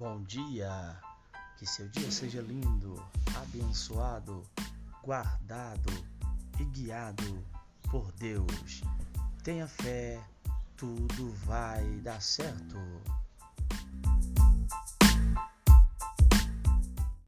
Bom dia, que seu dia seja lindo, abençoado, guardado e guiado por Deus. Tenha fé, tudo vai dar certo.